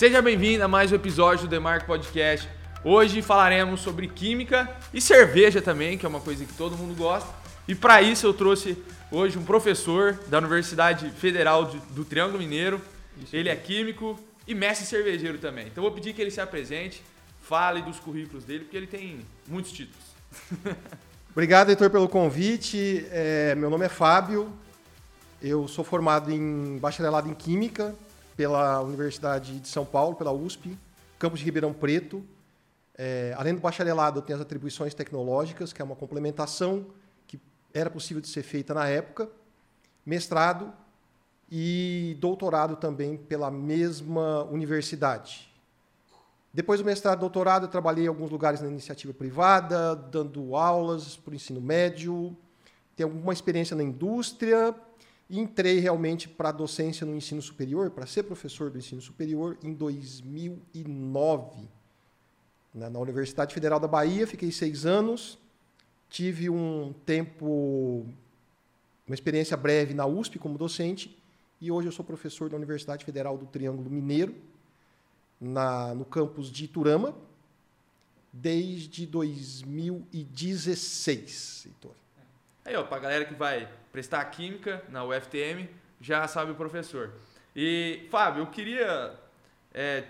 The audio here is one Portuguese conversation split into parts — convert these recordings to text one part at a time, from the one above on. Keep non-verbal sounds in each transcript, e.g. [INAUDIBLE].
Seja bem-vindo a mais um episódio do Demarco Podcast. Hoje falaremos sobre química e cerveja também, que é uma coisa que todo mundo gosta. E para isso eu trouxe hoje um professor da Universidade Federal de, do Triângulo Mineiro. Isso. Ele é químico e mestre cervejeiro também. Então vou pedir que ele se apresente, fale dos currículos dele, porque ele tem muitos títulos. [LAUGHS] Obrigado, Heitor, pelo convite. É, meu nome é Fábio. Eu sou formado em bacharelado em Química pela Universidade de São Paulo, pela USP, campus de Ribeirão Preto. É, além do bacharelado, eu tenho as atribuições tecnológicas, que é uma complementação que era possível de ser feita na época. Mestrado e doutorado também pela mesma universidade. Depois do mestrado e doutorado, eu trabalhei em alguns lugares na iniciativa privada, dando aulas para o ensino médio, tenho alguma experiência na indústria, entrei realmente para a docência no ensino superior, para ser professor do ensino superior, em 2009. Na, na Universidade Federal da Bahia, fiquei seis anos. Tive um tempo, uma experiência breve na USP como docente. E hoje eu sou professor da Universidade Federal do Triângulo Mineiro, na, no campus de Iturama, desde 2016, Heitor. Aí, ó, pra galera que vai prestar química na UFTM, já sabe o professor. E, Fábio, eu queria é,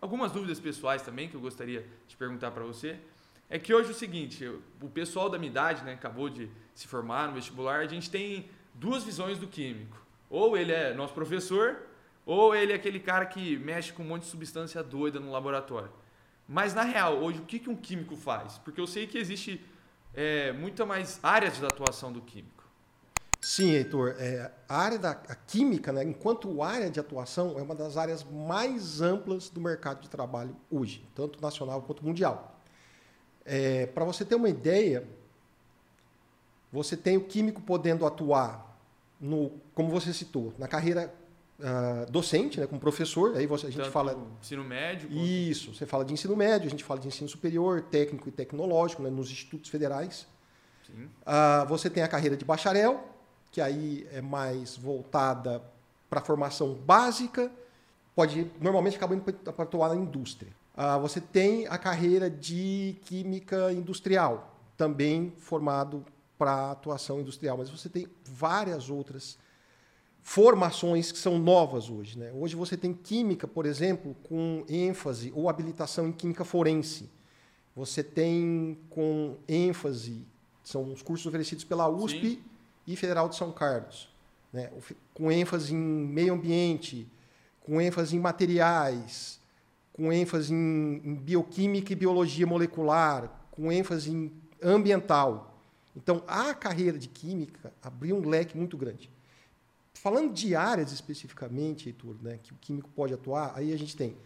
algumas dúvidas pessoais também que eu gostaria de perguntar para você. É que hoje é o seguinte, o pessoal da minha idade, né, acabou de se formar no vestibular, a gente tem duas visões do químico. Ou ele é nosso professor, ou ele é aquele cara que mexe com um monte de substância doida no laboratório. Mas na real, hoje o que, que um químico faz? Porque eu sei que existe é, muito mais áreas de atuação do químico. Sim, Heitor. É, a área da a química, né, enquanto área de atuação, é uma das áreas mais amplas do mercado de trabalho hoje, tanto nacional quanto mundial. É, Para você ter uma ideia, você tem o químico podendo atuar, no, como você citou, na carreira uh, docente, né, como professor, aí você, a gente Tanto fala. Ensino médio? Isso, você fala de ensino médio, a gente fala de ensino superior, técnico e tecnológico, né, nos institutos federais. Uh, você tem a carreira de bacharel, que aí é mais voltada para a formação básica, pode normalmente acaba indo para atuar na indústria. Uh, você tem a carreira de química industrial, também formado para atuação industrial, mas você tem várias outras formações que são novas hoje. Né? Hoje você tem química, por exemplo, com ênfase ou habilitação em química forense. Você tem com ênfase, são os cursos oferecidos pela USP Sim. e Federal de São Carlos, né? com ênfase em meio ambiente, com ênfase em materiais, com ênfase em, em bioquímica e biologia molecular, com ênfase em ambiental. Então, a carreira de química abriu um leque muito grande. Falando de áreas especificamente, Heitor, né, que o químico pode atuar, aí a gente tem,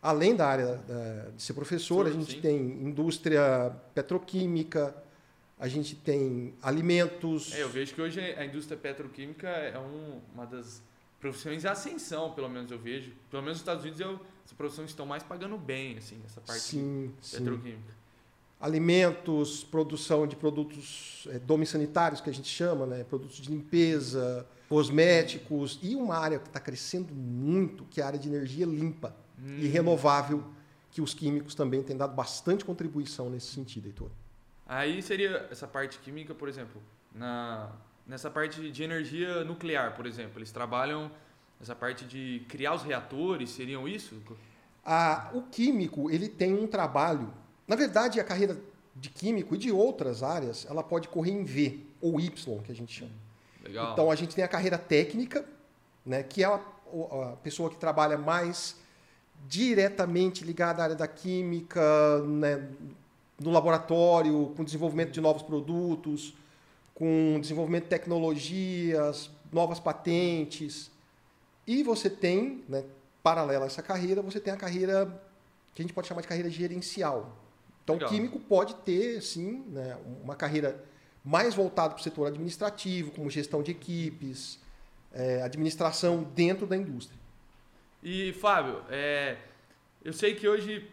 além da área da, de ser professor, sim, a gente sim. tem indústria petroquímica, a gente tem alimentos. É, eu vejo que hoje a indústria petroquímica é um, uma das profissões em ascensão, pelo menos eu vejo. Pelo menos nos Estados Unidos, eu, as profissões estão mais pagando bem, assim, essa parte sim, petroquímica. Alimentos, produção de produtos é, domissanitários, que a gente chama, né, produtos de limpeza, cosméticos e uma área que está crescendo muito, que é a área de energia limpa hum. e renovável, que os químicos também têm dado bastante contribuição nesse sentido, Heitor. Aí seria essa parte química, por exemplo, na, nessa parte de energia nuclear, por exemplo, eles trabalham essa parte de criar os reatores, seriam isso? Ah, o químico ele tem um trabalho. Na verdade, a carreira de químico e de outras áreas, ela pode correr em V ou Y, que a gente chama. Legal. Então a gente tem a carreira técnica, né, que é a, a pessoa que trabalha mais diretamente ligada à área da química, né, no laboratório, com desenvolvimento de novos produtos, com desenvolvimento de tecnologias, novas patentes. E você tem, né, paralela a essa carreira, você tem a carreira que a gente pode chamar de carreira gerencial. Então, Legal. o químico pode ter, sim, né, uma carreira mais voltado para o setor administrativo, como gestão de equipes, é, administração dentro da indústria. E, Fábio, é, eu sei que hoje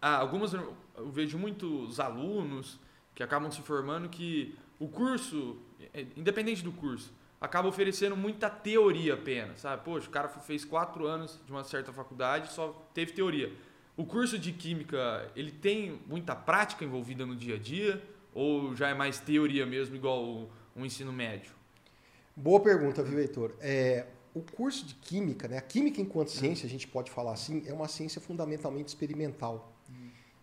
ah, algumas eu vejo muitos alunos que acabam se formando que o curso, é, independente do curso, acaba oferecendo muita teoria apenas, sabe? Poxa, o cara fez quatro anos de uma certa faculdade só teve teoria. O curso de Química, ele tem muita prática envolvida no dia a dia? Ou já é mais teoria mesmo, igual o, o ensino médio? Boa pergunta, viu, Heitor? É, o curso de Química, né? a Química enquanto ciência, a gente pode falar assim, é uma ciência fundamentalmente experimental.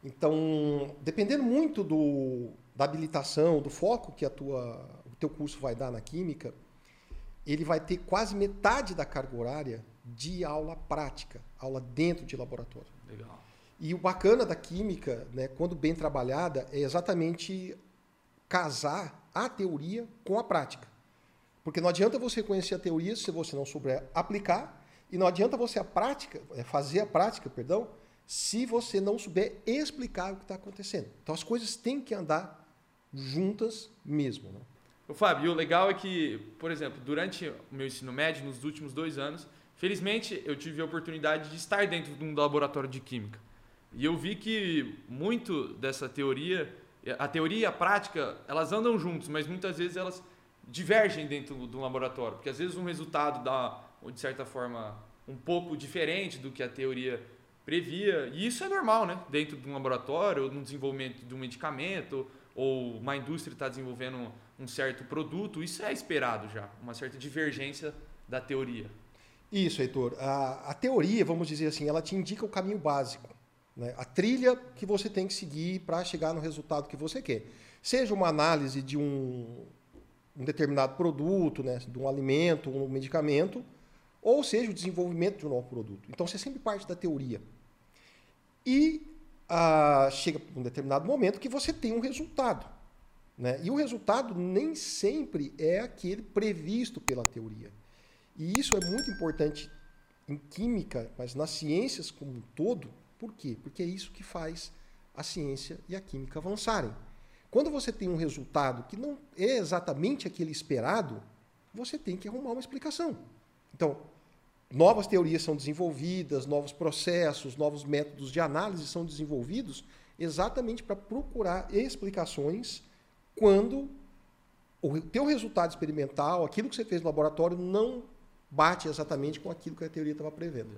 Então, dependendo muito do, da habilitação, do foco que a tua, o teu curso vai dar na Química, ele vai ter quase metade da carga horária de aula prática, aula dentro de laboratório. Legal. E o bacana da Química, né, quando bem trabalhada, é exatamente casar a teoria com a prática. Porque não adianta você conhecer a teoria se você não souber aplicar, e não adianta você a prática, é, fazer a prática, perdão, se você não souber explicar o que está acontecendo. Então as coisas têm que andar juntas mesmo. Né? O Fábio, o legal é que, por exemplo, durante o meu ensino médio, nos últimos dois anos, felizmente eu tive a oportunidade de estar dentro de um laboratório de química. E eu vi que muito dessa teoria, a teoria e a prática, elas andam juntos, mas muitas vezes elas divergem dentro do laboratório, porque às vezes um resultado dá, de certa forma, um pouco diferente do que a teoria previa, e isso é normal, né? Dentro de um laboratório, ou no desenvolvimento de um medicamento, ou uma indústria está desenvolvendo um certo produto, isso é esperado já, uma certa divergência da teoria. Isso, Heitor. A, a teoria, vamos dizer assim, ela te indica o caminho básico, né? a trilha que você tem que seguir para chegar no resultado que você quer. Seja uma análise de um, um determinado produto, né, de um alimento, um medicamento, ou seja, o desenvolvimento de um novo produto. Então, você sempre parte da teoria. E ah, chega um determinado momento que você tem um resultado. Né? E o resultado nem sempre é aquele previsto pela teoria. E isso é muito importante em química, mas nas ciências como um todo. Por quê? Porque é isso que faz a ciência e a química avançarem. Quando você tem um resultado que não é exatamente aquele esperado, você tem que arrumar uma explicação. Então, novas teorias são desenvolvidas, novos processos, novos métodos de análise são desenvolvidos exatamente para procurar explicações quando o teu resultado experimental, aquilo que você fez no laboratório, não bate exatamente com aquilo que a teoria estava prevendo.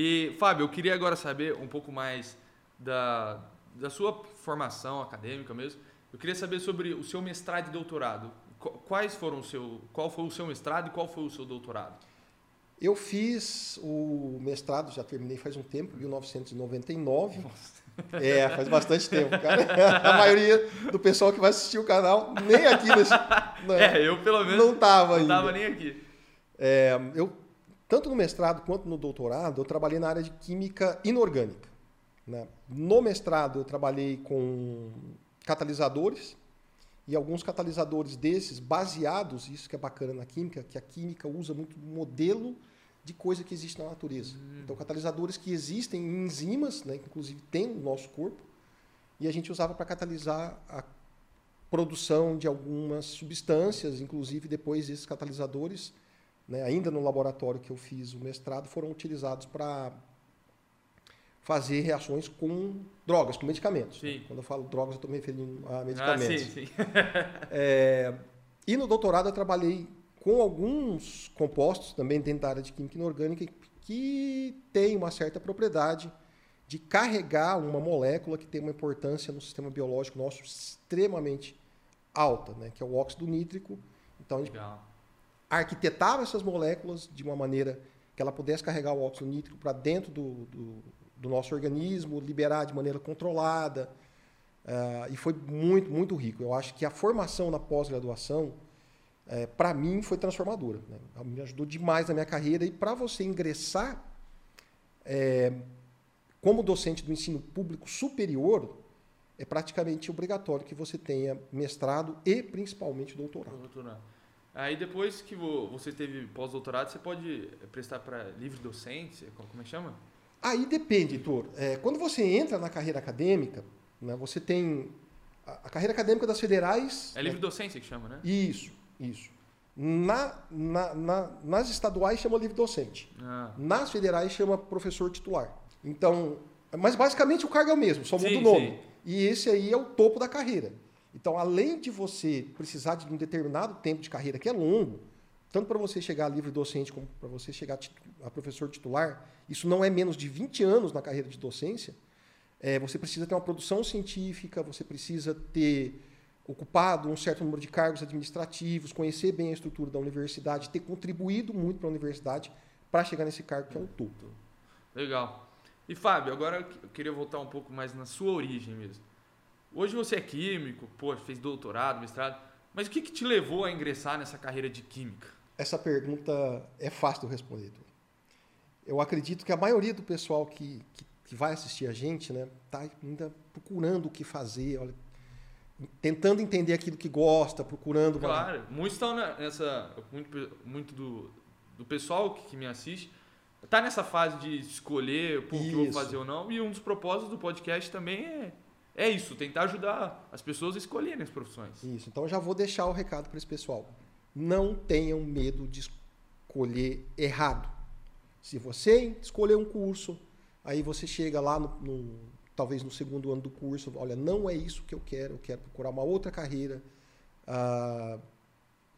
E, Fábio, eu queria agora saber um pouco mais da, da sua formação acadêmica mesmo, eu queria saber sobre o seu mestrado e doutorado. Quais foram o seu, qual foi o seu mestrado e qual foi o seu doutorado? Eu fiz o mestrado, já terminei faz um tempo, 1999. Nossa. É, faz bastante tempo, cara. [LAUGHS] A maioria do pessoal que vai assistir o canal, nem aqui nesse. Não, é, eu pelo menos. Não estava ainda. Não estava nem aqui. É, eu, tanto no mestrado quanto no doutorado, eu trabalhei na área de química inorgânica. Né? No mestrado, eu trabalhei com catalisadores e alguns catalisadores desses baseados, isso que é bacana na química, que a química usa muito modelo de coisa que existe na natureza. Hum. Então, catalisadores que existem em enzimas, né, que inclusive tem no nosso corpo, e a gente usava para catalisar a produção de algumas substâncias, inclusive depois esses catalisadores, né, ainda no laboratório que eu fiz o mestrado, foram utilizados para fazer reações com drogas, com medicamentos. Né? Quando eu falo drogas, eu estou me referindo a medicamentos. Ah, sim, sim. [LAUGHS] é, e no doutorado eu trabalhei com alguns compostos, também dentro da área de química inorgânica, que têm uma certa propriedade de carregar uma molécula que tem uma importância no sistema biológico nosso extremamente alta, né? que é o óxido nítrico. Então, Legal. Arquitetava essas moléculas de uma maneira que ela pudesse carregar o óxido nítrico para dentro do, do do nosso organismo, liberar de maneira controlada. Uh, e foi muito, muito rico. Eu acho que a formação na pós-graduação, é, para mim, foi transformadora. Né? Me ajudou demais na minha carreira. E para você ingressar é, como docente do ensino público superior, é praticamente obrigatório que você tenha mestrado e principalmente doutorado. doutorado. Aí depois que você teve pós-doutorado, você pode prestar para livre docência, como é que chama? Aí depende, Heitor. É, quando você entra na carreira acadêmica, né, você tem a, a, carreira acadêmica das federais. É livre né, docência que chama, né? Isso, isso. Na, na, na, nas estaduais chama livre docente. Ah. Nas federais chama professor titular. Então, mas basicamente o cargo é o mesmo, só muda o nome. Sim. E esse aí é o topo da carreira. Então, além de você precisar de um determinado tempo de carreira que é longo, tanto para você chegar a livre docente como para você chegar a professor titular, isso não é menos de 20 anos na carreira de docência. É, você precisa ter uma produção científica, você precisa ter ocupado um certo número de cargos administrativos, conhecer bem a estrutura da universidade, ter contribuído muito para a universidade para chegar nesse cargo que é o topo. Legal. E Fábio, agora eu queria voltar um pouco mais na sua origem mesmo. Hoje você é químico, pô, fez doutorado, mestrado, mas o que, que te levou a ingressar nessa carreira de química? Essa pergunta é fácil de responder. Eu acredito que a maioria do pessoal que, que, que vai assistir a gente, né, tá ainda procurando o que fazer, olha, tentando entender aquilo que gosta, procurando. Claro, uma... muitos estão nessa. Muito, muito do, do pessoal que, que me assiste está nessa fase de escolher o que eu vou fazer ou não. E um dos propósitos do podcast também é, é isso, tentar ajudar as pessoas a escolherem as profissões. Isso, então já vou deixar o recado para esse pessoal. Não tenham medo de escolher errado. Se você escolher um curso, aí você chega lá no, no talvez no segundo ano do curso, olha, não é isso que eu quero, eu quero procurar uma outra carreira. Ah,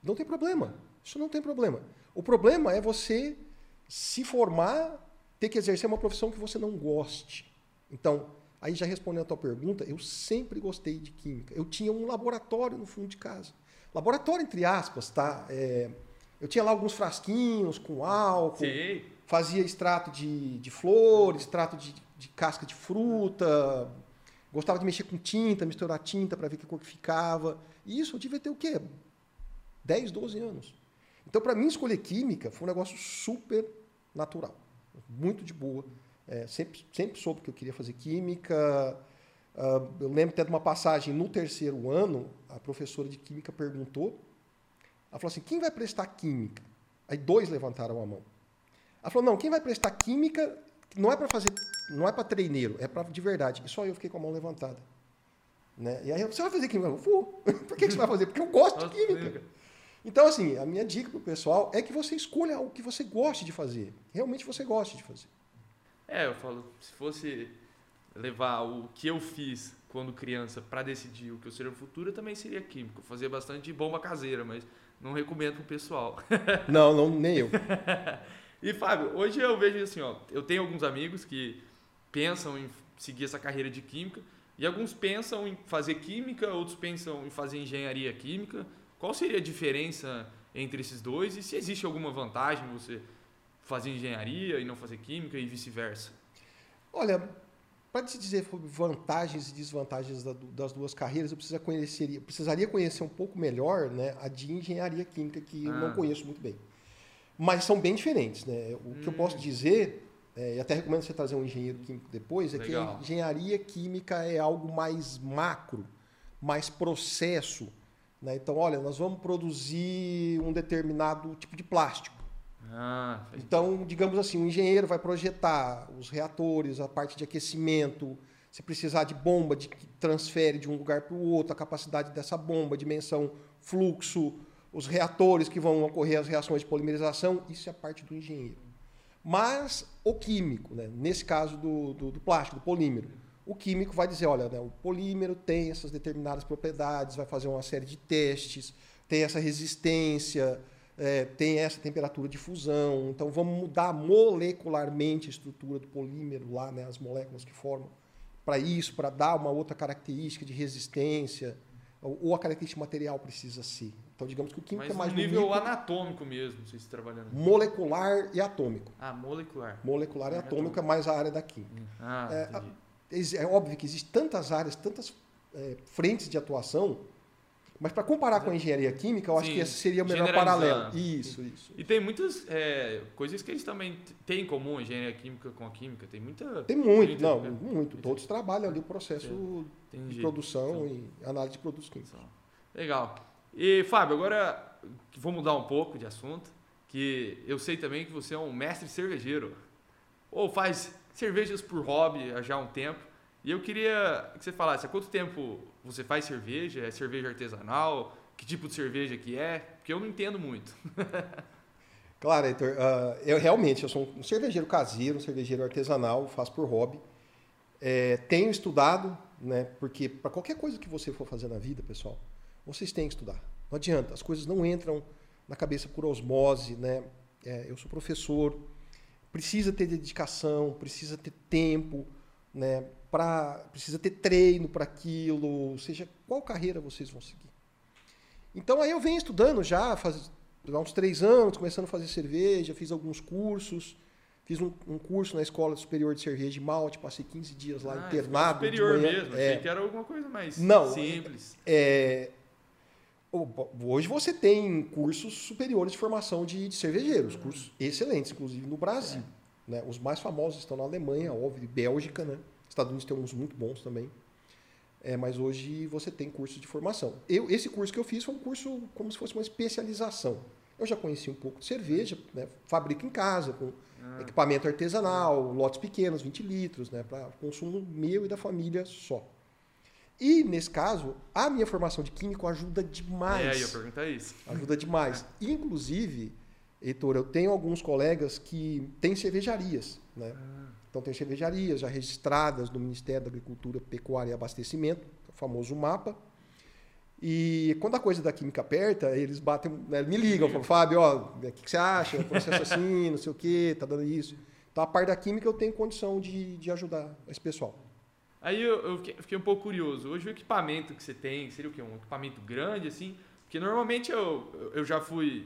não tem problema, isso não tem problema. O problema é você se formar, ter que exercer uma profissão que você não goste. Então, aí já respondendo a tua pergunta, eu sempre gostei de química. Eu tinha um laboratório no fundo de casa. Laboratório, entre aspas, tá? É, eu tinha lá alguns frasquinhos com álcool. Sim. Fazia extrato de, de flores, extrato de, de casca de fruta, gostava de mexer com tinta, misturar tinta para ver que cor que ficava. E isso eu devia ter o quê? 10, 12 anos. Então, para mim, escolher química foi um negócio super natural, muito de boa. É, sempre, sempre soube que eu queria fazer química. Uh, eu lembro até de uma passagem no terceiro ano, a professora de química perguntou, ela falou assim, quem vai prestar química? Aí dois levantaram a mão. Ela falou, não, quem vai prestar química não é para fazer, não é para treineiro, é para de verdade. E só eu fiquei com a mão levantada. Né? E aí, você vai fazer química? Eu vou. [LAUGHS] Por que você vai fazer? Porque eu gosto de química. Então, assim, a minha dica para o pessoal é que você escolha algo que você goste de fazer. Realmente você goste de fazer. É, eu falo, se fosse levar o que eu fiz quando criança para decidir o que eu seria no futuro, eu também seria químico. Eu fazia bastante bomba caseira, mas não recomendo pro pessoal. [LAUGHS] Não, não nem eu. [LAUGHS] E Fábio, hoje eu vejo assim, ó, eu tenho alguns amigos que pensam em seguir essa carreira de química e alguns pensam em fazer química, outros pensam em fazer engenharia química. Qual seria a diferença entre esses dois e se existe alguma vantagem você fazer engenharia e não fazer química e vice-versa? Olha, para te dizer vantagens e desvantagens das duas carreiras, eu precisaria conhecer, eu precisaria conhecer um pouco melhor né, a de engenharia química, que ah. eu não ah. conheço muito bem. Mas são bem diferentes. Né? O hum. que eu posso hum. dizer, é, e até recomendo você trazer um engenheiro químico depois, é Legal. que a engenharia química é algo mais macro, mais processo. Né? Então, olha, nós vamos produzir um determinado tipo de plástico. Ah, então, digamos assim, o engenheiro vai projetar os reatores, a parte de aquecimento, se precisar de bomba de que transfere de um lugar para o outro, a capacidade dessa bomba, dimensão, fluxo, os reatores que vão ocorrer as reações de polimerização, isso é parte do engenheiro. Mas o químico, né, nesse caso do, do, do, plástico, do polímero, o químico vai dizer, olha, né, o polímero tem essas determinadas propriedades, vai fazer uma série de testes, tem essa resistência, é, tem essa temperatura de fusão, então vamos mudar molecularmente a estrutura do polímero lá, né, as moléculas que formam, para isso, para dar uma outra característica de resistência, ou, ou a característica material precisa ser. Então, digamos que o químico Mas é mais nível micro, anatômico mesmo, vocês trabalhando. Molecular e atômico. Ah, molecular. Molecular e atômico é mais a área da química. Hum. Ah, é, é, óbvio que existem tantas áreas, tantas é, frentes de atuação, mas para comparar com a engenharia química, eu acho Sim, que esse seria o melhor paralelo. Isso, isso. E tem muitas é, coisas que eles também têm em comum, a engenharia química com a química. Tem muita. Tem muito, não, muito. Todos trabalham ali o processo Entendi. de produção então, e análise de produtos químicos. Legal. E, Fábio, agora vou mudar um pouco de assunto, que eu sei também que você é um mestre cervejeiro, ou faz cervejas por hobby há já um tempo, e eu queria que você falasse há quanto tempo você faz cerveja, é cerveja artesanal, que tipo de cerveja que é, porque eu não entendo muito. [LAUGHS] claro, Heitor, uh, eu realmente eu sou um cervejeiro caseiro, um cervejeiro artesanal, faço por hobby. É, tenho estudado, né, porque para qualquer coisa que você for fazer na vida, pessoal, vocês têm que estudar. Não adianta, as coisas não entram na cabeça por osmose, né? É, eu sou professor, precisa ter dedicação, precisa ter tempo, né? Pra, precisa ter treino para aquilo, ou seja, qual carreira vocês vão seguir. Então aí eu venho estudando já, faz há uns três anos, começando a fazer cerveja, fiz alguns cursos, fiz um, um curso na Escola Superior de Cerveja de Malte, passei 15 dias lá Ah, internado. Superior mesmo, É, achei que era alguma coisa mais Não, simples. é, o- hoje você tem cursos superiores de formação de, de cervejeiros, cursos excelentes, inclusive no Brasil. Né? Os mais famosos estão na Alemanha, óbvio, Bélgica, né? Estados Unidos tem uns muito bons também. É, mas hoje você tem cursos de formação. Eu, esse curso que eu fiz foi um curso como se fosse uma especialização. Eu já conheci um pouco de cerveja, né? fabrico em casa, com Ah, equipamento artesanal, lotes pequenos, 20 litros, né? para consumo meu e da família só. E, nesse caso, a minha formação de químico ajuda demais. é, eu ia perguntar isso. Ajuda demais. [LAUGHS] Inclusive, Heitor, eu tenho alguns colegas que têm cervejarias, né? Então tem cervejarias já registradas no Ministério da Agricultura, Pecuária e Abastecimento, o famoso MAPA. E quando a coisa da química aperta, eles batem, né, me ligam, falam, Fábio, ó, o que, que você acha? O processo assim, não sei o quê, tá dando isso. Então a parte da química eu tenho condição de, de ajudar esse pessoal. Aí eu, eu fiquei, fiquei um pouco curioso. Hoje o equipamento que você tem, seria o quê? Um equipamento grande, assim? Porque normalmente eu, eu já fui,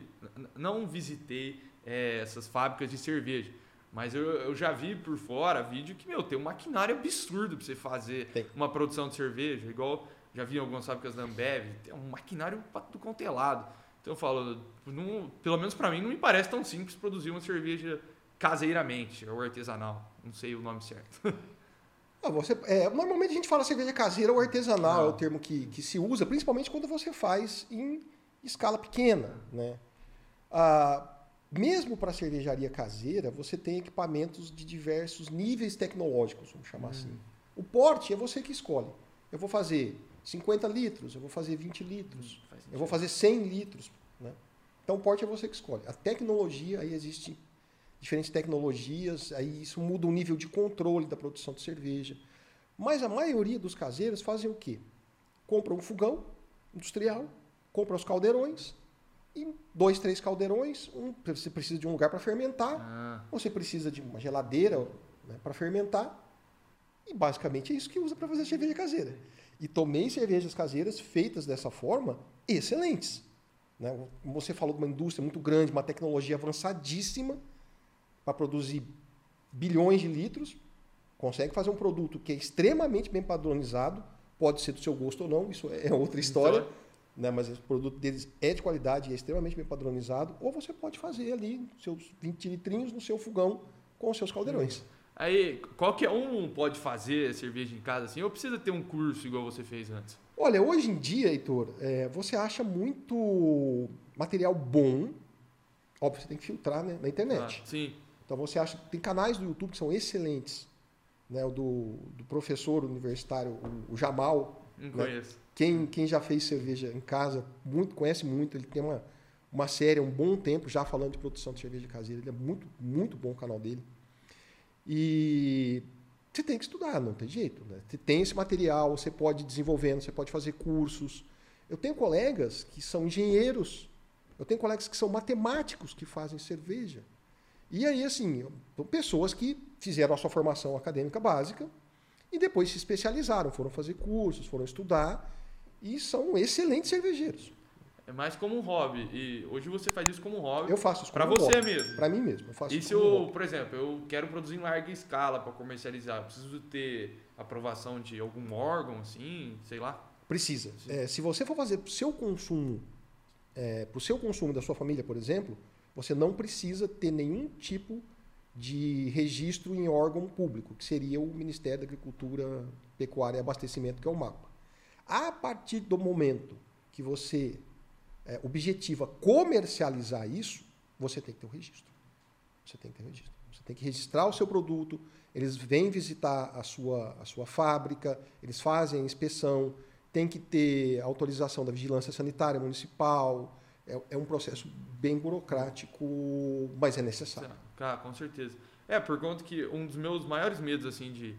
não visitei é, essas fábricas de cerveja, mas eu, eu já vi por fora vídeo que, meu, tem um maquinário absurdo pra você fazer Tem. uma produção de cerveja, igual já vi em algumas fábricas da Ambev, tem um maquinário tudo quanto é. Então eu falo, não- pelo menos pra mim não me parece tão simples produzir uma cerveja caseiramente, ou artesanal, não sei o nome certo. [LAUGHS] Ah, você, é, normalmente a gente fala cerveja caseira ou artesanal, é o termo que, que se usa, principalmente quando você faz em escala pequena. Né? Ah, mesmo para cervejaria caseira, você tem equipamentos de diversos níveis tecnológicos, vamos chamar assim. O porte é você que escolhe. Eu vou fazer 50 litros, eu vou fazer 20 litros, Faz eu vou fazer 100 litros. Né? Então, o porte é você que escolhe. A tecnologia, aí existe diferentes tecnologias, aí isso muda o nível de controle da produção de cerveja. Mas a maioria dos caseiros fazem o quê? Compra um fogão industrial, compra os caldeirões, e dois, três caldeirões, um, você precisa de um lugar para fermentar, Ah, você precisa de uma geladeira né, para fermentar, e basicamente é isso que usa para fazer cerveja caseira. E tomei cervejas caseiras feitas dessa forma, excelentes. Né? Você falou de uma indústria muito grande, uma tecnologia avançadíssima para produzir bilhões de litros, consegue fazer um produto que é extremamente bem padronizado, pode ser do seu gosto ou não, isso é outra história, né? mas o produto deles é de qualidade e é extremamente bem padronizado, ou você pode fazer ali seus 20 litrinhos no seu fogão com os seus caldeirões. Aí, qualquer um pode fazer cerveja em casa assim, ou precisa ter um curso igual você fez antes? Olha, hoje em dia, Heitor, é, você acha muito material bom, óbvio, você tem que filtrar né, na internet. Ah, sim. Então você acha tem canais do YouTube que são excelentes, né? O do, do professor universitário, o, o Jamal. Não Né? conheço. Quem, quem já fez cerveja em casa muito conhece muito. Ele tem uma, uma série há um bom tempo já falando de produção de cerveja caseira. Ele é muito muito bom o canal dele. E você tem que estudar, não tem jeito. Né? Você tem esse material, você pode ir desenvolvendo, você pode fazer cursos. Eu tenho colegas que são engenheiros, eu tenho colegas que são matemáticos que fazem cerveja. E aí, assim, pessoas que fizeram a sua formação acadêmica básica e depois se especializaram, foram fazer cursos, foram estudar e são excelentes cervejeiros. É mais como um hobby. E hoje você faz isso como um hobby. Eu faço isso como você hobby. mesmo. Pra mim mesmo. Eu faço E isso se eu, hobby. por exemplo, eu quero produzir em larga escala para comercializar, eu preciso ter aprovação de algum órgão, assim, sei lá? Precisa. É, se você for fazer para o seu consumo, é, para o seu consumo da sua família, por exemplo, você não precisa ter nenhum tipo de registro em órgão público, que seria o Ministério da Agricultura, Pecuária e Abastecimento, que é o MAPA. A partir do momento que você é, objetiva comercializar isso, você tem que ter o registro. Você tem que ter o registro. Você tem que registrar o seu produto, eles vêm visitar a sua, a sua fábrica, eles fazem a inspeção, tem que ter autorização da vigilância sanitária municipal. É, é um processo bem burocrático, mas é necessário. Cara, com certeza. É, por conta que um dos meus maiores medos, assim, de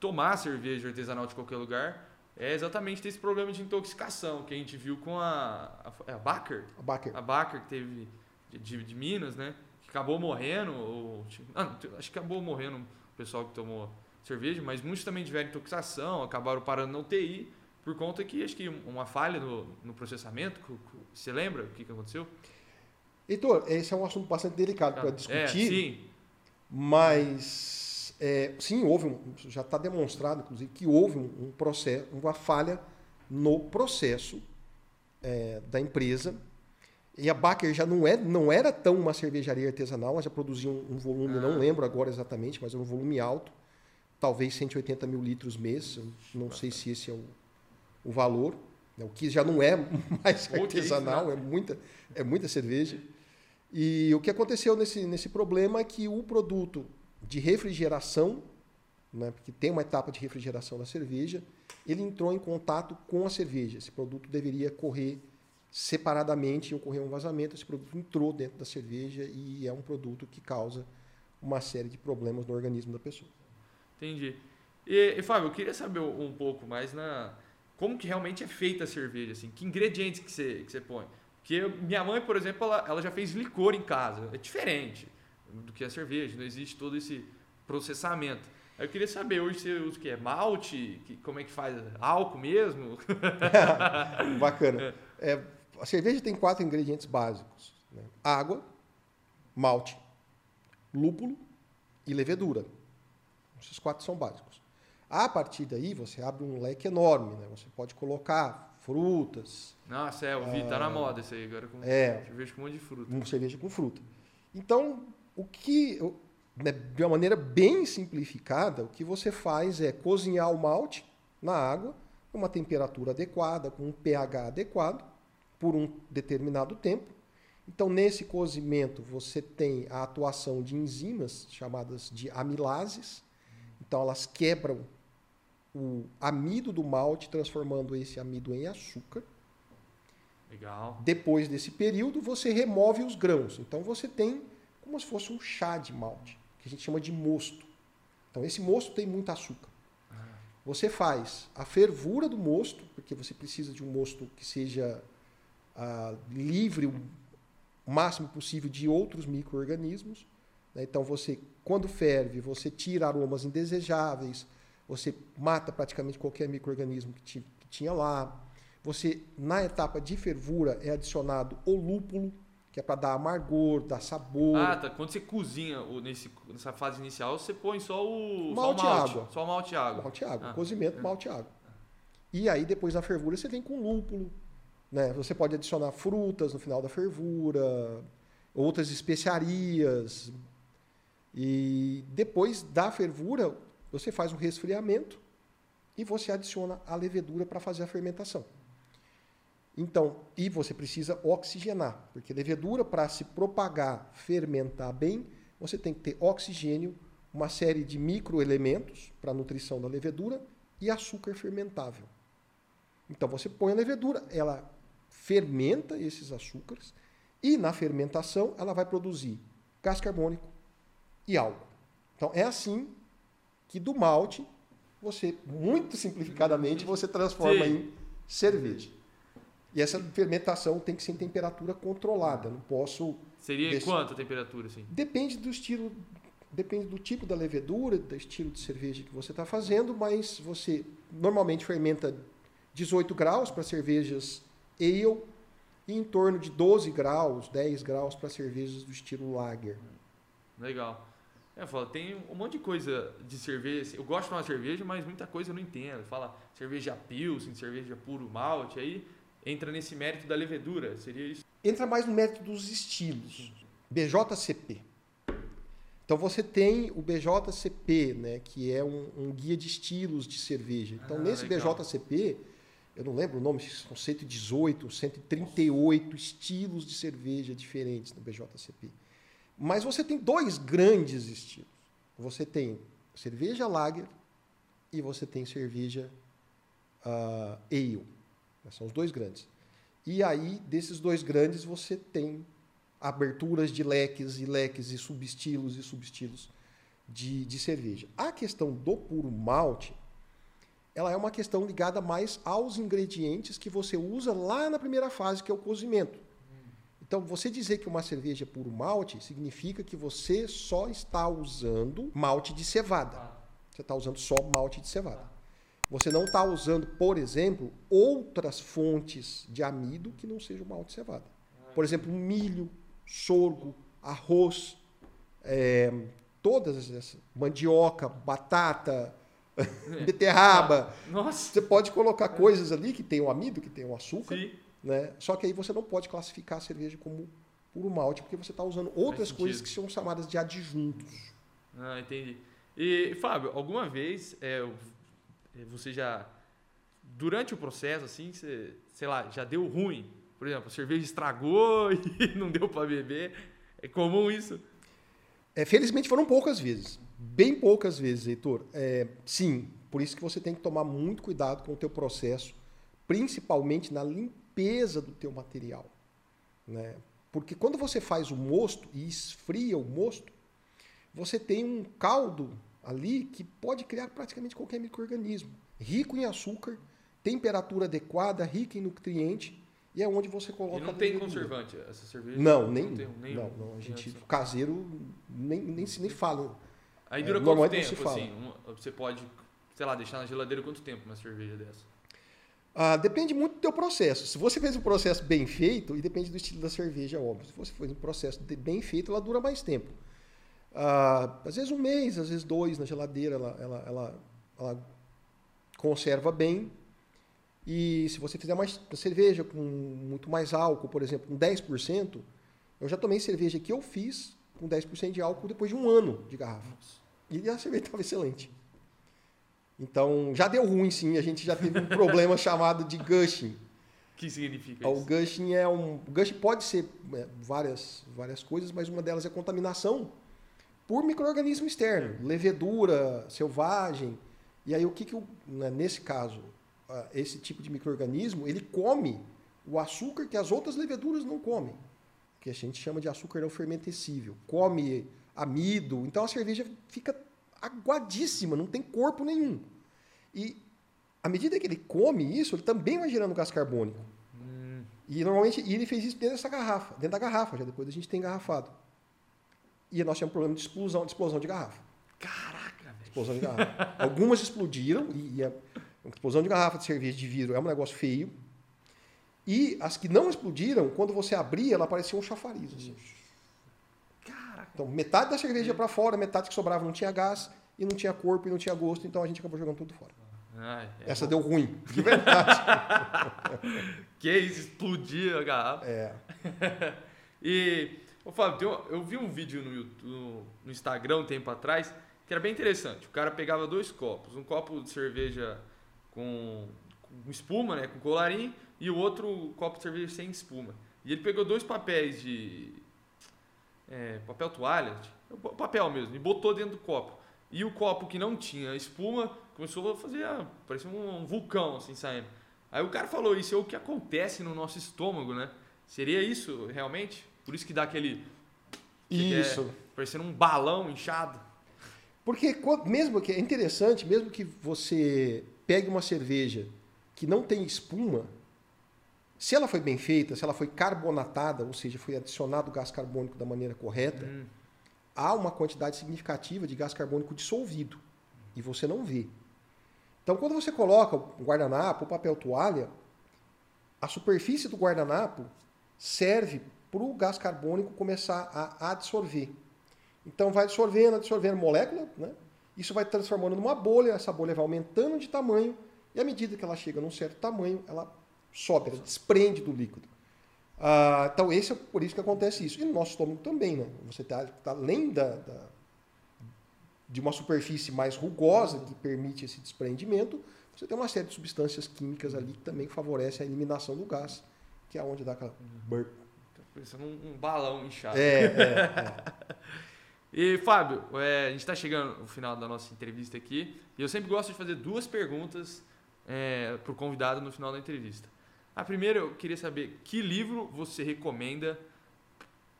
tomar cerveja artesanal de qualquer lugar é exatamente desse problema de intoxicação que a gente viu com a, a, é a Baker. A Baker. A Baker que teve de, de, de Minas, né? Que acabou morrendo. Ou, ah, acho que acabou morrendo o pessoal que tomou cerveja, mas muitos também tiveram intoxicação, acabaram parando na UTI por conta que acho que uma falha no, no processamento. Você lembra o que, que aconteceu? Heitor, esse é um assunto bastante delicado para discutir. É, sim. Mas é, sim, houve um, já está demonstrado, inclusive, que houve um, um, processo, uma falha no processo é, da empresa. E a Baker já não, é, não era tão uma cervejaria artesanal, ela já produzia um, um volume, ah. não lembro agora exatamente, mas era um volume alto, talvez 180 mil litros mês, não sei se esse é o, o valor, né, o que já não é [LAUGHS] mais artesanal, é muita, é muita cerveja. E o que aconteceu nesse, nesse problema é que o produto de refrigeração, né, porque tem uma etapa de refrigeração da cerveja, ele entrou em contato com a cerveja. Esse produto deveria correr separadamente e ocorreu um vazamento. Esse produto entrou dentro da cerveja e é um produto que causa uma série de problemas no organismo da pessoa. Entendi. E, e Fábio, eu queria saber um pouco mais na como que realmente é feita a cerveja, assim, que ingredientes que você, que você põe. Porque minha mãe, por exemplo, ela, ela já fez licor em casa. É diferente do que a cerveja, não existe todo esse processamento. Eu queria saber, hoje você usa o que? É malte? Que, como é que faz? Álcool mesmo? [LAUGHS] [LAUGHS] Bacana. É. é, a cerveja tem quatro ingredientes básicos. Né? Água, malte, lúpulo e levedura. Esses quatro são básicos. A partir daí, você abre um leque enorme. Né? Você pode colocar frutas. Nossa, é, eu vi, tá na ah, moda isso aí agora com é, cerveja com um monte de fruta. Um cerveja com fruta. Então, o que, né, de uma maneira bem simplificada, o que você faz é cozinhar o malte na água, com uma temperatura adequada, com um pH adequado, por um determinado tempo. Então, nesse cozimento, você tem a atuação de enzimas chamadas de amilases. Então, elas quebram o amido do malte, transformando esse amido em açúcar. Legal. Depois desse período, você remove os grãos. Então você tem como se fosse um chá de malte, que a gente chama de mosto. Então esse mosto tem muito açúcar. Ah. Você faz a fervura do mosto, porque você precisa de um mosto que seja ah, livre o máximo possível de outros micro-organismos. Né? Então você, quando ferve, você tira aromas indesejáveis, você mata praticamente qualquer microorganismo que, que tinha lá. Você, na etapa de fervura, é adicionado o lúpulo, que é para dar amargor, dar sabor. Ah, tá. Quando você cozinha nesse, nessa fase inicial, você põe só o malte, só o malte água. Só o malte água. Malte água. Ah. Cozimento, é. malte água. E aí, depois da fervura, você vem com lúpulo. Né? Você pode adicionar frutas no final da fervura, outras especiarias. E depois da fervura, você faz um resfriamento e você adiciona a levedura para fazer a fermentação. Então, e você precisa oxigenar, porque levedura para se propagar, fermentar bem, você tem que ter oxigênio, uma série de microelementos para a nutrição da levedura e açúcar fermentável. Então você põe a levedura, ela fermenta esses açúcares e na fermentação ela vai produzir gás carbônico e álcool. Então é assim que do malte, você, muito simplificadamente, você transforma Sim. em cerveja. E essa fermentação tem que ser em temperatura controlada. Não posso. Seria desse... quanto a temperatura? Assim? Depende do estilo, depende do tipo da levedura, do estilo de cerveja que você está fazendo, mas você normalmente fermenta 18 graus para cervejas ale e em torno de 12 graus, 10 graus para cervejas do estilo lager. Legal. É, fala, tem um monte de coisa de cerveja. Eu gosto de uma cerveja, mas muita coisa eu não entendo. Fala cerveja pilsen, cerveja puro malte, aí entra nesse mérito da levedura, seria isso? Entra mais no mérito dos estilos. BJCP. Então você tem o BJCP, né, que é um, um guia de estilos de cerveja. Então ah, nesse legal. BJCP, eu não lembro o nome, são 118, 138 estilos de cerveja diferentes no BJCP. Mas você tem dois grandes estilos. Você tem cerveja lager e você tem cerveja uh, ale. São os dois grandes. E aí, desses dois grandes, você tem aberturas de leques e leques e subestilos e subestilos de, de cerveja. A questão do puro malte, ela é uma questão ligada mais aos ingredientes que você usa lá na primeira fase, que é o cozimento. Então, você dizer que uma cerveja é puro malte significa que você só está usando malte de cevada. Você está usando só malte de cevada. Você não está usando, por exemplo, outras fontes de amido que não sejam malte de cevada. Por exemplo, milho, sorgo, arroz, é, todas essas, mandioca, batata, [LAUGHS] beterraba. Nossa. Você pode colocar coisas ali que tem o amido, que tem o açúcar. Sim. Né? Só que aí você não pode classificar a cerveja como puro malte, porque você está usando outras coisas que são chamadas de adjuntos. Ah, entendi. E, Fábio, alguma vez é, você já, durante o processo, assim, você, sei lá, já deu ruim? Por exemplo, a cerveja estragou [LAUGHS] e não deu para beber. É comum isso? É, felizmente foram poucas vezes. Bem poucas vezes, Heitor. É, sim, por isso que você tem que tomar muito cuidado com o teu processo, principalmente na limpeza do teu material. Né? Porque quando você faz o mosto e esfria o mosto, você tem um caldo ali que pode criar praticamente qualquer microorganismo. Rico em açúcar, temperatura adequada, rica em nutriente, e é onde você coloca. E não tem conservante essa cerveja? Não, nem. Não, tem, nem não, não, a gente caseiro nem, nem se nem fala. Aí dura É, quanto tempo, fala. assim? Uma- você pode, sei lá, deixar na geladeira quanto tempo uma cerveja dessa? Ah, depende muito do teu processo. Se você fez um processo bem feito, e depende do estilo da cerveja, óbvio. Se você fez um processo bem feito, ela dura mais tempo. Ah, às vezes um mês, às vezes dois na geladeira, ela, ela, ela, ela conserva bem. E se você fizer mais cerveja com muito mais álcool, por exemplo, com 10%, eu já tomei cerveja que eu fiz com 10% de álcool depois de um ano de garrafa. E a cerveja [LAUGHS] estava excelente. Então, já deu ruim sim, a gente já teve um problema [LAUGHS] chamado de gushing. O que significa O isso? gushing é um, o gushing pode ser é, várias várias coisas, mas uma delas é contaminação por microorganismo externo, levedura selvagem. E aí o que que o- né, nesse caso, esse tipo de microorganismo, ele come o açúcar que as outras leveduras não comem, que a gente chama de açúcar não fermentescível. Come amido, então a cerveja fica aguadíssima, não tem corpo nenhum. E à medida que ele come isso, ele também vai gerando gás carbônico. Hum, E normalmente e ele fez isso dentro dessa garrafa, dentro da garrafa, já depois a gente tem engarrafado. E nós tivemos problema de explosão, de explosão de garrafa. caraca, velho. Explosão de garrafa. Algumas explodiram e, e a explosão de garrafa de cerveja de vidro é um negócio feio. E as que não explodiram, quando você abria, ela parecia um chafariz. assim. Então, metade da cerveja para fora, metade que sobrava não tinha gás e não tinha corpo e não tinha gosto, então a gente acabou jogando tudo fora. Ai, é Essa bom. deu ruim, de verdade. [LAUGHS] Que isso, explodir a garrafa. É. [LAUGHS] E, ô Fábio, eu vi um vídeo no, YouTube, no Instagram um tempo atrás que era bem interessante. O cara pegava dois copos, um copo de cerveja com, com espuma, né, com colarinho, e o outro copo de cerveja sem espuma. E ele pegou dois papéis de é, papel toalha, tipo, papel mesmo, e botou dentro do copo. E o copo que não tinha espuma começou a fazer, ah, parecia um vulcão assim saindo. Aí o cara falou, isso é o que acontece no nosso estômago, né? Seria isso realmente? Por isso que dá aquele. que Isso. É, parecendo um balão inchado. Porque mesmo que é interessante, mesmo que você pegue uma cerveja que não tem espuma, se ela foi bem feita, se ela foi carbonatada, ou seja, foi adicionado gás carbônico da maneira correta, Hum, há uma quantidade significativa de gás carbônico dissolvido e você não vê. Então, quando você coloca o guardanapo, o papel toalha, a superfície do guardanapo serve para o gás carbônico começar a absorver. Então, vai absorvendo, absorvendo molécula, né? isso vai transformando numa bolha, essa bolha vai aumentando de tamanho e à medida que ela chega num certo tamanho, ela sobe, ela desprende do líquido. Ah, então, esse é por isso que acontece isso. E no nosso estômago também, né? Você está além da, da- de uma superfície mais rugosa que permite esse desprendimento, você tem uma série de substâncias químicas ali que também favorecem a eliminação do gás, que é onde dá aquela burp. tá parecendo um, um balão inchado. É, é, é. [LAUGHS] E, Fábio, é, a gente está chegando no final da nossa entrevista aqui e eu sempre gosto de fazer duas perguntas para o convidado no final da entrevista. A primeira, eu queria saber que livro você recomenda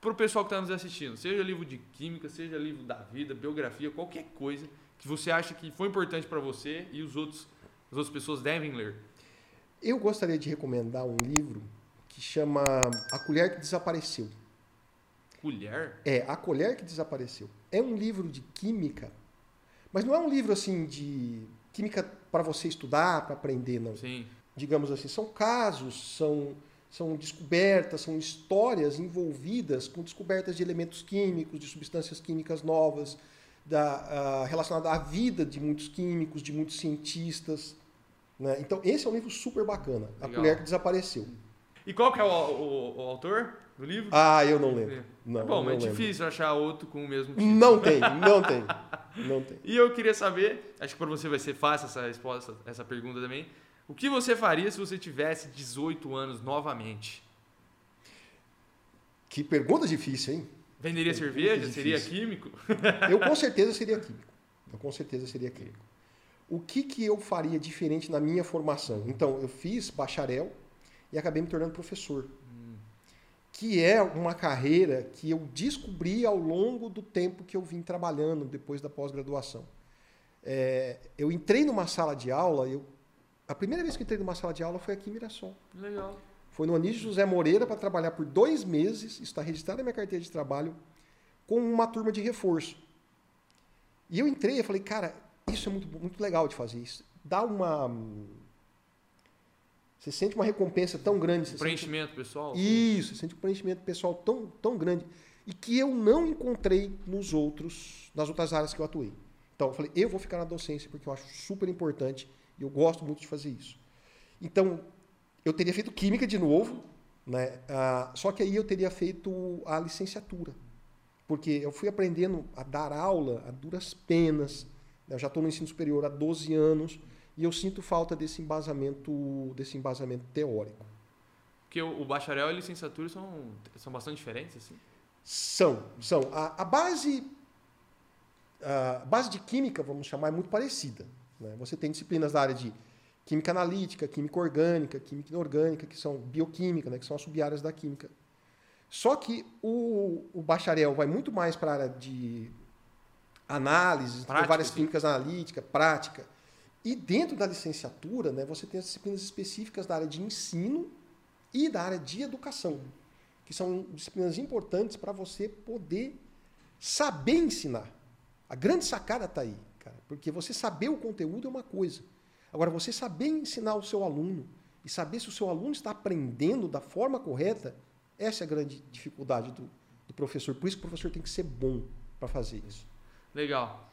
para o pessoal que está nos assistindo, seja livro de química, seja livro da vida, biografia, qualquer coisa que você acha que foi importante para você e os outros as outras pessoas devem ler? Eu gostaria de recomendar um livro que chama A Colher que Desapareceu. Colher? É, A Colher que Desapareceu. É um livro de química, mas não é um livro assim de química para você estudar, para aprender, não. Sim. Digamos assim, são casos, são, são descobertas, são histórias envolvidas com descobertas de elementos químicos, de substâncias químicas novas, da, uh, relacionada à vida de muitos químicos, de muitos cientistas. Né? Então, esse é um livro super bacana. Legal. A Colher que Desapareceu. E qual que é o, o, o autor do livro? Ah, eu não lembro. Não, é bom, mas é difícil achar outro com o mesmo título. Não tem, não tem. [LAUGHS] Não tem. e eu queria saber, acho que para você vai ser fácil essa resposta, essa pergunta também. O que você faria se você tivesse 18 anos novamente? Que pergunta difícil, hein? Venderia cerveja? Seria químico? eu com [LAUGHS] certeza seria químico. Eu com certeza seria químico. O que, que eu faria diferente na minha formação? Então, eu fiz bacharel e acabei me tornando professor. Hum. Que é uma carreira que eu descobri ao longo do tempo que eu vim trabalhando depois da pós-graduação. É, eu entrei numa sala de aula, eu, a primeira vez que entrei numa sala de aula foi aqui em Mirassol. Legal. Foi no Anísio José Moreira para trabalhar por dois meses, está registrado na minha carteira de trabalho, com uma turma de reforço. E eu entrei e falei, cara, isso é muito, muito legal de fazer isso. Dá uma. Você sente uma recompensa tão grande. preenchimento sente... pessoal? Isso, você sente um preenchimento pessoal tão, tão grande. E que eu não encontrei nos outros, nas outras áreas que eu atuei. Então, eu falei, eu vou ficar na docência porque eu acho super importante e eu gosto muito de fazer isso. Então, eu teria feito química de novo, né? Ah, só que aí eu teria feito a licenciatura, porque eu fui aprendendo a dar aula a duras penas. Né? Eu já estou no ensino superior há 12 anos e eu sinto falta desse embasamento, desse embasamento teórico. Porque o, bacharel e a licenciatura são, são bastante diferentes, assim? São, são. A, a base, a base de química, vamos chamar, é muito parecida. Né? Você tem disciplinas da área de química analítica, química orgânica, química inorgânica, que são bioquímica, né, que são as sub-áreas da química. Só que o, o bacharel vai muito mais para a área de análise, prática, várias sim. químicas analíticas, prática. E dentro da licenciatura, né, você tem as disciplinas específicas da área de ensino e da área de educação, que são disciplinas importantes para você poder saber ensinar. A grande sacada está aí, cara, porque você saber o conteúdo é uma coisa. Agora, você saber ensinar o seu aluno e saber se o seu aluno está aprendendo da forma correta, essa é a grande dificuldade do, do professor. Por isso que o professor tem que ser bom para fazer isso. Legal.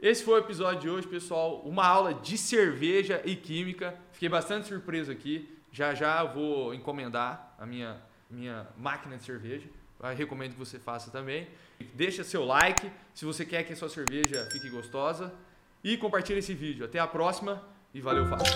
Esse foi o episódio de hoje, pessoal. Uma aula de cerveja e química. Fiquei bastante surpreso aqui. Já já vou encomendar a minha, minha máquina de cerveja. Recomendo que você faça também. Deixa seu like se você quer que a sua cerveja fique gostosa. E compartilhe esse vídeo. Até a próxima. E valeu, Fábio.